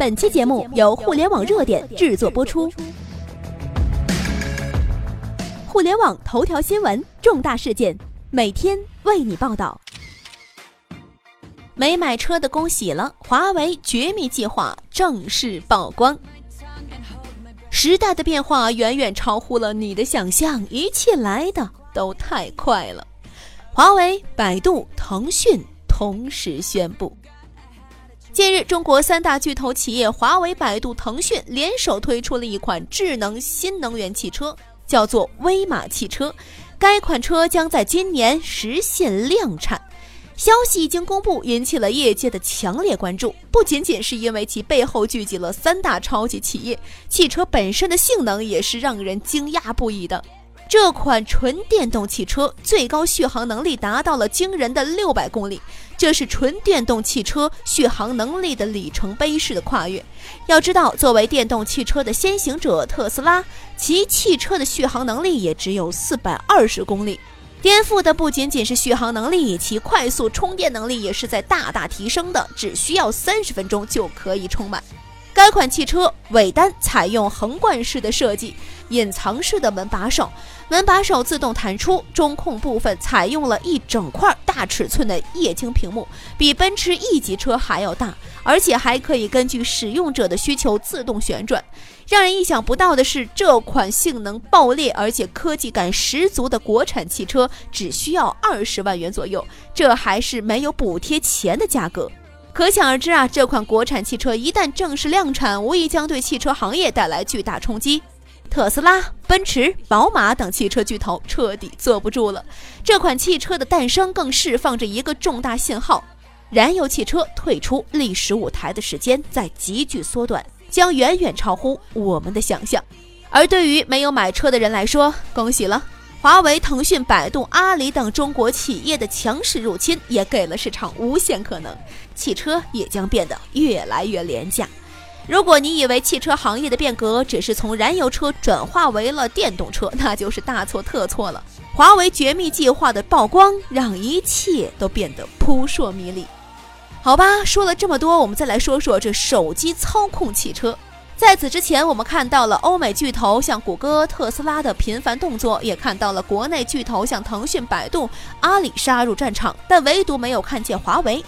本期节目由互联网热点制作播出。互联网头条新闻，重大事件，每天为你报道。没买车的恭喜了，华为绝密计划正式曝光。时代的变化远远超乎了你的想象，一切来的都太快了。华为、百度、腾讯同时宣布。近日，中国三大巨头企业华为、百度、腾讯联手推出了一款智能新能源汽车，叫做威马汽车。该款车将在今年实现量产。消息一经公布，引起了业界的强烈关注。不仅仅是因为其背后聚集了三大超级企业，汽车本身的性能也是让人惊讶不已的。这款纯电动汽车最高续航能力达到了惊人的六百公里，这是纯电动汽车续航能力的里程碑式的跨越。要知道，作为电动汽车的先行者，特斯拉其汽车的续航能力也只有四百二十公里。颠覆的不仅仅是续航能力，其快速充电能力也是在大大提升的，只需要三十分钟就可以充满。该款汽车尾单采用横贯式的设计，隐藏式的门把手，门把手自动弹出。中控部分采用了一整块大尺寸的液晶屏幕，比奔驰 E 级车还要大，而且还可以根据使用者的需求自动旋转。让人意想不到的是，这款性能爆裂而且科技感十足的国产汽车只需要二十万元左右，这还是没有补贴钱的价格。可想而知啊，这款国产汽车一旦正式量产，无疑将对汽车行业带来巨大冲击。特斯拉、奔驰、宝马等汽车巨头彻底坐不住了。这款汽车的诞生更释放着一个重大信号：燃油汽车退出历史舞台的时间在急剧缩短，将远远超乎我们的想象。而对于没有买车的人来说，恭喜了。华为、腾讯、百度、阿里等中国企业的强势入侵，也给了市场无限可能，汽车也将变得越来越廉价。如果你以为汽车行业的变革只是从燃油车转化为了电动车，那就是大错特错了。华为绝密计划的曝光，让一切都变得扑朔迷离。好吧，说了这么多，我们再来说说这手机操控汽车。在此之前，我们看到了欧美巨头像谷歌、特斯拉的频繁动作，也看到了国内巨头像腾讯、百度、阿里杀入战场，但唯独没有看见华为。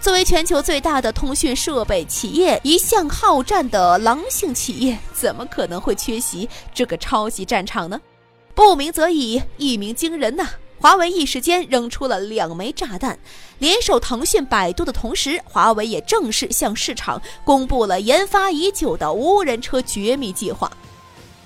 作为全球最大的通讯设备企业，一向好战的狼性企业，怎么可能会缺席这个超级战场呢？不鸣则已，一鸣惊人呐！华为一时间扔出了两枚炸弹，联手腾讯、百度的同时，华为也正式向市场公布了研发已久的无人车绝密计划。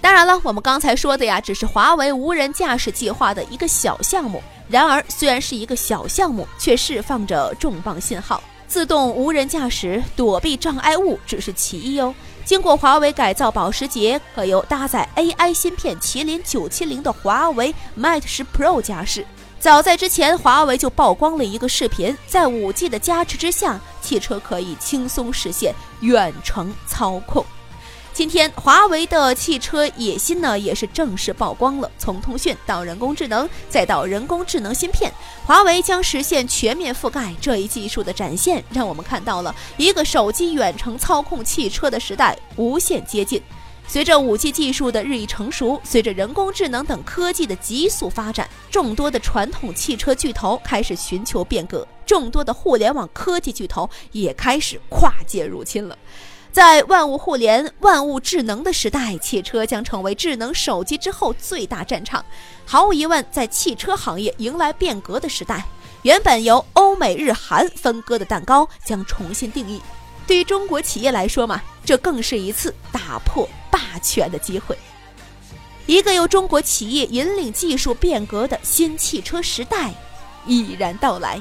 当然了，我们刚才说的呀，只是华为无人驾驶计划的一个小项目。然而，虽然是一个小项目，却释放着重磅信号。自动无人驾驶躲避障碍物只是其一哦。经过华为改造，保时捷可由搭载 AI 芯片麒麟970的华为 Mate 10 Pro 驾驶。早在之前，华为就曝光了一个视频，在 5G 的加持之下，汽车可以轻松实现远程操控。今天，华为的汽车野心呢，也是正式曝光了。从通讯到人工智能，再到人工智能芯片，华为将实现全面覆盖。这一技术的展现，让我们看到了一个手机远程操控汽车的时代无限接近。随着五 G 技术的日益成熟，随着人工智能等科技的急速发展，众多的传统汽车巨头开始寻求变革，众多的互联网科技巨头也开始跨界入侵了。在万物互联、万物智能的时代，汽车将成为智能手机之后最大战场。毫无疑问，在汽车行业迎来变革的时代，原本由欧美日韩分割的蛋糕将重新定义。对于中国企业来说嘛，这更是一次打破霸权的机会。一个由中国企业引领技术变革的新汽车时代已然到来。